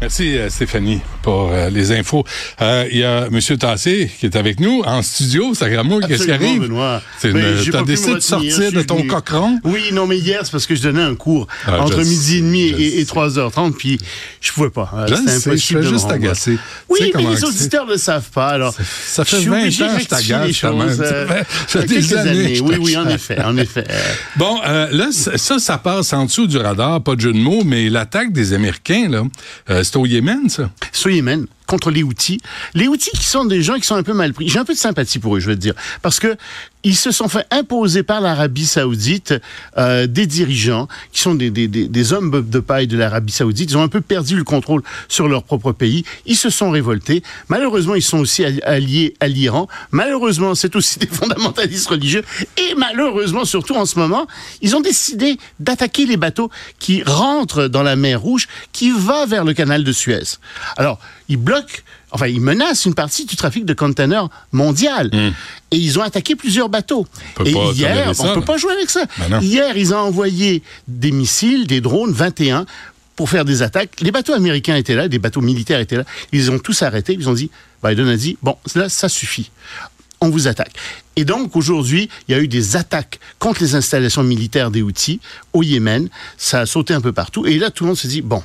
Merci euh, Stéphanie pour euh, les infos. Euh, Il y a M. Tassé qui est avec nous en studio. Sacramouille, qu'est-ce qui arrive? Benoît. C'est une- me décidé de sortir de suis ton cochon? Oui, non, mais hier, c'est parce que je donnais un cours Ah, entre midi et demi et, et 3h30, puis je pouvais pas. Je C'était impossible je me juste. Tu Oui, sais mais les auditeurs ne le savent pas, alors. Ça fait je suis 20 obligé ans que je t'agace Ça fait- ça fait quelques des années Oui, oui, en effet, en effet. Bon, là, ça, ça passe en dessous du radar, pas de jeu de mots, mais l'attaque des Américains, là, c'est au Yémen, ça? Contre les Houthis. Les Houthis qui sont des gens qui sont un peu mal pris. J'ai un peu de sympathie pour eux, je veux dire, parce que ils se sont fait imposer par l'Arabie Saoudite euh, des dirigeants qui sont des, des, des, hommes de paille de l'Arabie Saoudite. Ils ont un peu perdu le contrôle sur leur propre pays. Ils se sont révoltés. Malheureusement, ils sont aussi alli- alliés à l'Iran. Malheureusement, c'est aussi des fondamentalistes religieux. Et malheureusement, surtout en ce moment, ils ont décidé d'attaquer les bateaux qui rentrent dans la mer Rouge, qui va vers le canal de Suez. Alors, ils bloquent, enfin, ils menacent une partie du trafic de containers mondial. Et ils ont attaqué plusieurs bateaux. On peut Et pas hier, on ça, peut pas jouer avec ça. Ben. Hier, ils ont envoyé des missiles, des drones, 21, pour faire des attaques. Les bateaux américains étaient là, des bateaux militaires étaient là. Ils ont tous arrêté. Ils ont dit, Biden a dit, bon, là, ça suffit. On vous attaque. Et donc, aujourd'hui, il y a eu des attaques contre les installations militaires des Houthis au Yémen. Ça a sauté un peu partout. Et là, tout le monde se dit, bon,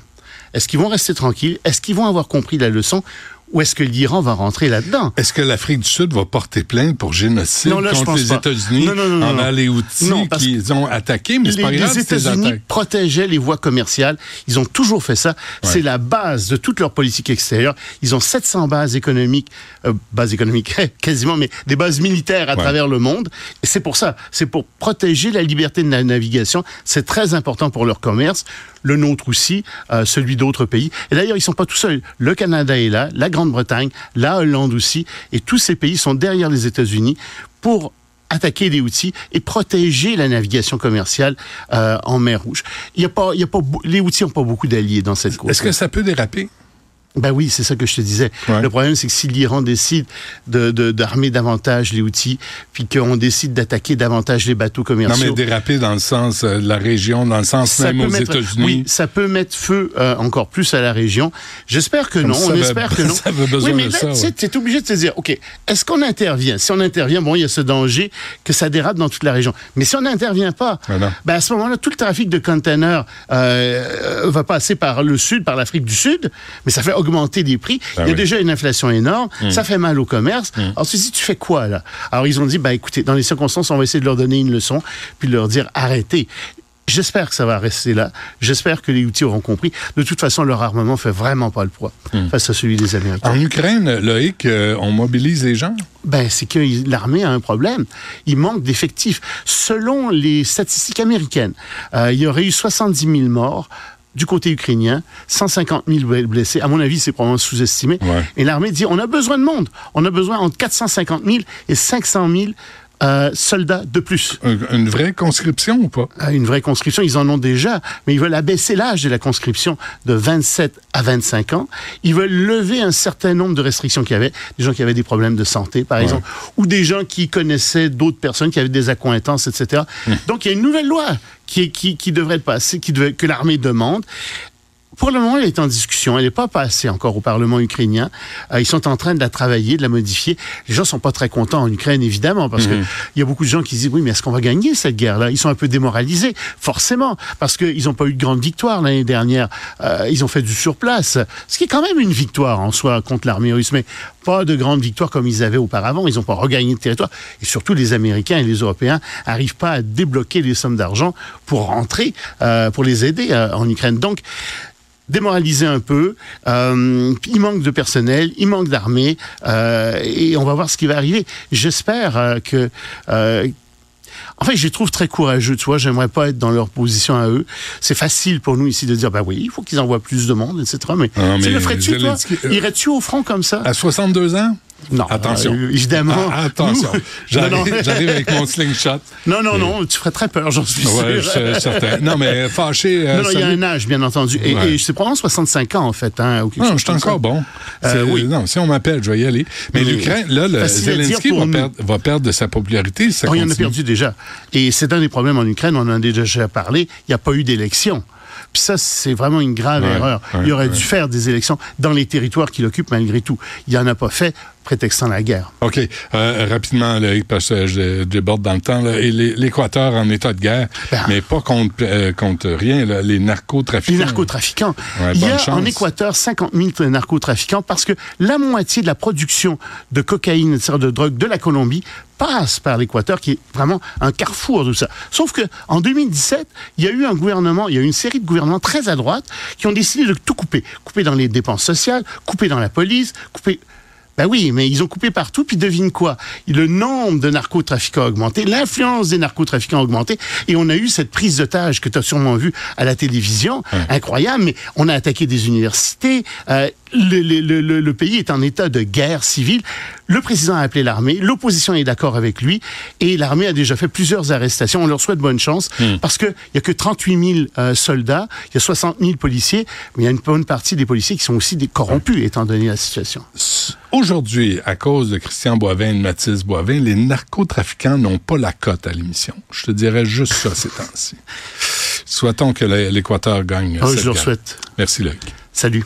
est-ce qu'ils vont rester tranquilles? Est-ce qu'ils vont avoir compris la leçon? Ou est-ce que l'Iran va rentrer là-dedans? Est-ce que l'Afrique du Sud va porter plainte pour génocide Non, là, contre les. États-Unis non. les outils qu'ils ont attaqués? Mais c'est les, pas grave, les États-Unis protégeaient les voies commerciales. Ils ont toujours fait ça. C'est la base de toute leur politique extérieure. Ils ont 700 bases économiques, euh, bases économiques quasiment, mais des bases militaires à Ouais. travers le monde. Et c'est pour ça. C'est pour protéger la liberté de la navigation. C'est très important pour leur commerce. Le nôtre aussi, euh, celui d'autres pays. Et d'ailleurs, ils sont pas tout seuls. Le Canada est là, la Grande-Bretagne, la Hollande aussi. Et tous ces pays sont derrière les États-Unis pour attaquer les outils et protéger la navigation commerciale euh, en mer Rouge. Il y a pas, il y a pas, les outils n'ont pas beaucoup d'alliés dans cette cause. Est-ce que ça peut déraper? Ben oui, c'est ça que je te disais. Ouais. Le problème, c'est que si l'Iran décide de, de- d'armer davantage les outils, puis qu'on décide d'attaquer davantage les bateaux Non, commerciaux, mais déraper dans le sens euh, de la région, dans le sens ça même aux États-Unis. oui, ça peut mettre feu euh, encore plus à la région. J'espère que non. ça on espère que non. ça avait besoin oui, mais de là, ça, tu sais, ouais. tu es obligé de te dire, ok, est-ce qu'on intervient? Si on intervient, bon, il y a ce danger que ça dérape dans toute la région. Mais si on n'intervient pas, Ben non. ben à ce moment-là, tout le trafic de containers euh, va passer par le sud, par l'Afrique du Sud, mais ça fait augmenter les prix. Ben il y a oui. déjà une inflation énorme, ça fait mal au commerce. Alors, tu dis, tu fais quoi là? Alors, ils ont dit, bah écoutez, dans les circonstances, on va essayer de leur donner une leçon, puis de leur dire, arrêtez. J'espère que ça va rester là. J'espère que les outils auront compris. De toute façon, leur armement fait vraiment pas le poids face à celui des Américains. En Ukraine, Loïc, euh, on mobilise les gens? Ben, c'est que l'armée a un problème. Il manque d'effectifs. Selon les statistiques américaines, euh, il y aurait eu 70 000 morts du côté ukrainien, 150 000 blessés. À mon avis, c'est probablement sous-estimé. Ouais. Et l'armée dit, on a besoin de monde. On a besoin entre 450 000 et 500 000 euh, soldats de plus. Un- Une vraie conscription ou pas? Ah, Une vraie conscription, ils en ont déjà, mais ils veulent abaisser l'âge de la conscription de 27 à 25 ans. Ils veulent lever un certain nombre de restrictions qu'il y avait, des gens qui avaient des problèmes de santé, par exemple, ou des gens qui connaissaient d'autres personnes qui avaient des accointances, etc. Donc il y a une nouvelle loi qui, est- qui, qui devrait passer, qui devait, que l'armée demande. Pour le moment, elle est en discussion. Elle n'est pas passée encore au Parlement ukrainien. Euh, ils sont en train de la travailler, de la modifier. Les gens sont pas très contents en Ukraine, évidemment, parce que il y a beaucoup de gens qui se disent oui, mais est-ce qu'on va gagner cette guerre-là? Ils sont un peu démoralisés, forcément, parce qu'ils n'ont pas eu de grande victoire l'année dernière. Euh, ils ont fait du surplace, ce qui est quand même une victoire en soi contre l'armée russe, mais pas de grande victoire comme ils avaient auparavant. Ils n'ont pas regagné de territoire. Et surtout, les Américains et les Européens n'arrivent pas à débloquer les sommes d'argent pour rentrer, euh, pour les aider en Ukraine. Donc, démoralisé un peu. Euh, il manque de personnel, il manque d'armée, euh, et on va voir ce qui va arriver. J'espère euh, que. En fait, je les trouve très courageux, tu vois. J'aimerais pas être dans leur position à eux. C'est facile pour nous ici de dire, bah oui, il faut qu'ils envoient plus de monde, etc. Mais, Ah, tu mais le ferais-tu, toi? Irais-tu au front comme ça? À 62 ans? Non. Attention. euh, évidemment. Ah, attention. J'arrive Non, non. avec mon slingshot. Non, non, non, tu ferais très peur, j'en suis Ouais, sûr. je certain. Non, mais fâché. euh, Non, non, il y a un âge, bien entendu. Et, Ouais. et c'est probablement 65 ans, en fait. Hein, Non, je suis encore bon. Euh, oui. Non, si on m'appelle, je vais y aller. Mais l'Ukraine, là, le Zelensky va perdre, va perdre de sa popularité. si Ça Oh, il en a perdu déjà. Et c'est un des problèmes en Ukraine, on en a déjà parlé, il n'y a pas eu d'élection. Puis ça, c'est vraiment une grave Ouais, erreur. ouais, il aurait ouais. dû faire des élections dans les territoires qu'il occupe malgré tout. Il n'en a pas fait, prétextant la guerre. OK. Euh, rapidement, Loïc, parce que je, déborde dans le temps. là. Et l'Équateur en état de guerre, Ben. mais pas contre, euh, contre rien, là, les narcotrafiquants. Les narcotrafiquants. Il y a chance. en Équateur 50 000 narcotrafiquants parce que la moitié de la production de cocaïne, de drogue de la Colombie passe par l'Équateur, qui est vraiment un carrefour de ça. Sauf que en 2017, il y a eu un gouvernement, il y a eu une série de gouvernements très à droite qui ont décidé de tout couper. Couper dans les dépenses sociales, couper dans la police, couper... Ben oui, mais ils ont coupé partout, puis devine quoi? Le nombre de narcotrafiquants a augmenté, l'influence des narcotrafiquants a augmenté, et on a eu cette prise d'otage que tu as sûrement vue à la télévision, incroyable, mais on a attaqué des universités, euh, le, le- le- le- le pays est en état de guerre civile, le président a appelé l'armée, l'opposition est d'accord avec lui, et l'armée a déjà fait plusieurs arrestations, on leur souhaite bonne chance, parce qu'il n'y a que 38 000 euh, soldats, il y a 60 000 policiers, mais il y a une bonne partie des policiers qui sont aussi des corrompus, étant donné la situation. Aujourd'hui, à cause de Christian Boivin et de Mathis Boivin, les narcotrafiquants n'ont pas la cote à l'émission. Je te dirais juste ça ces temps-ci. Souhaitons que l'Équateur gagne. Ah, cette je leur souhaite. Merci, Loïc. Salut.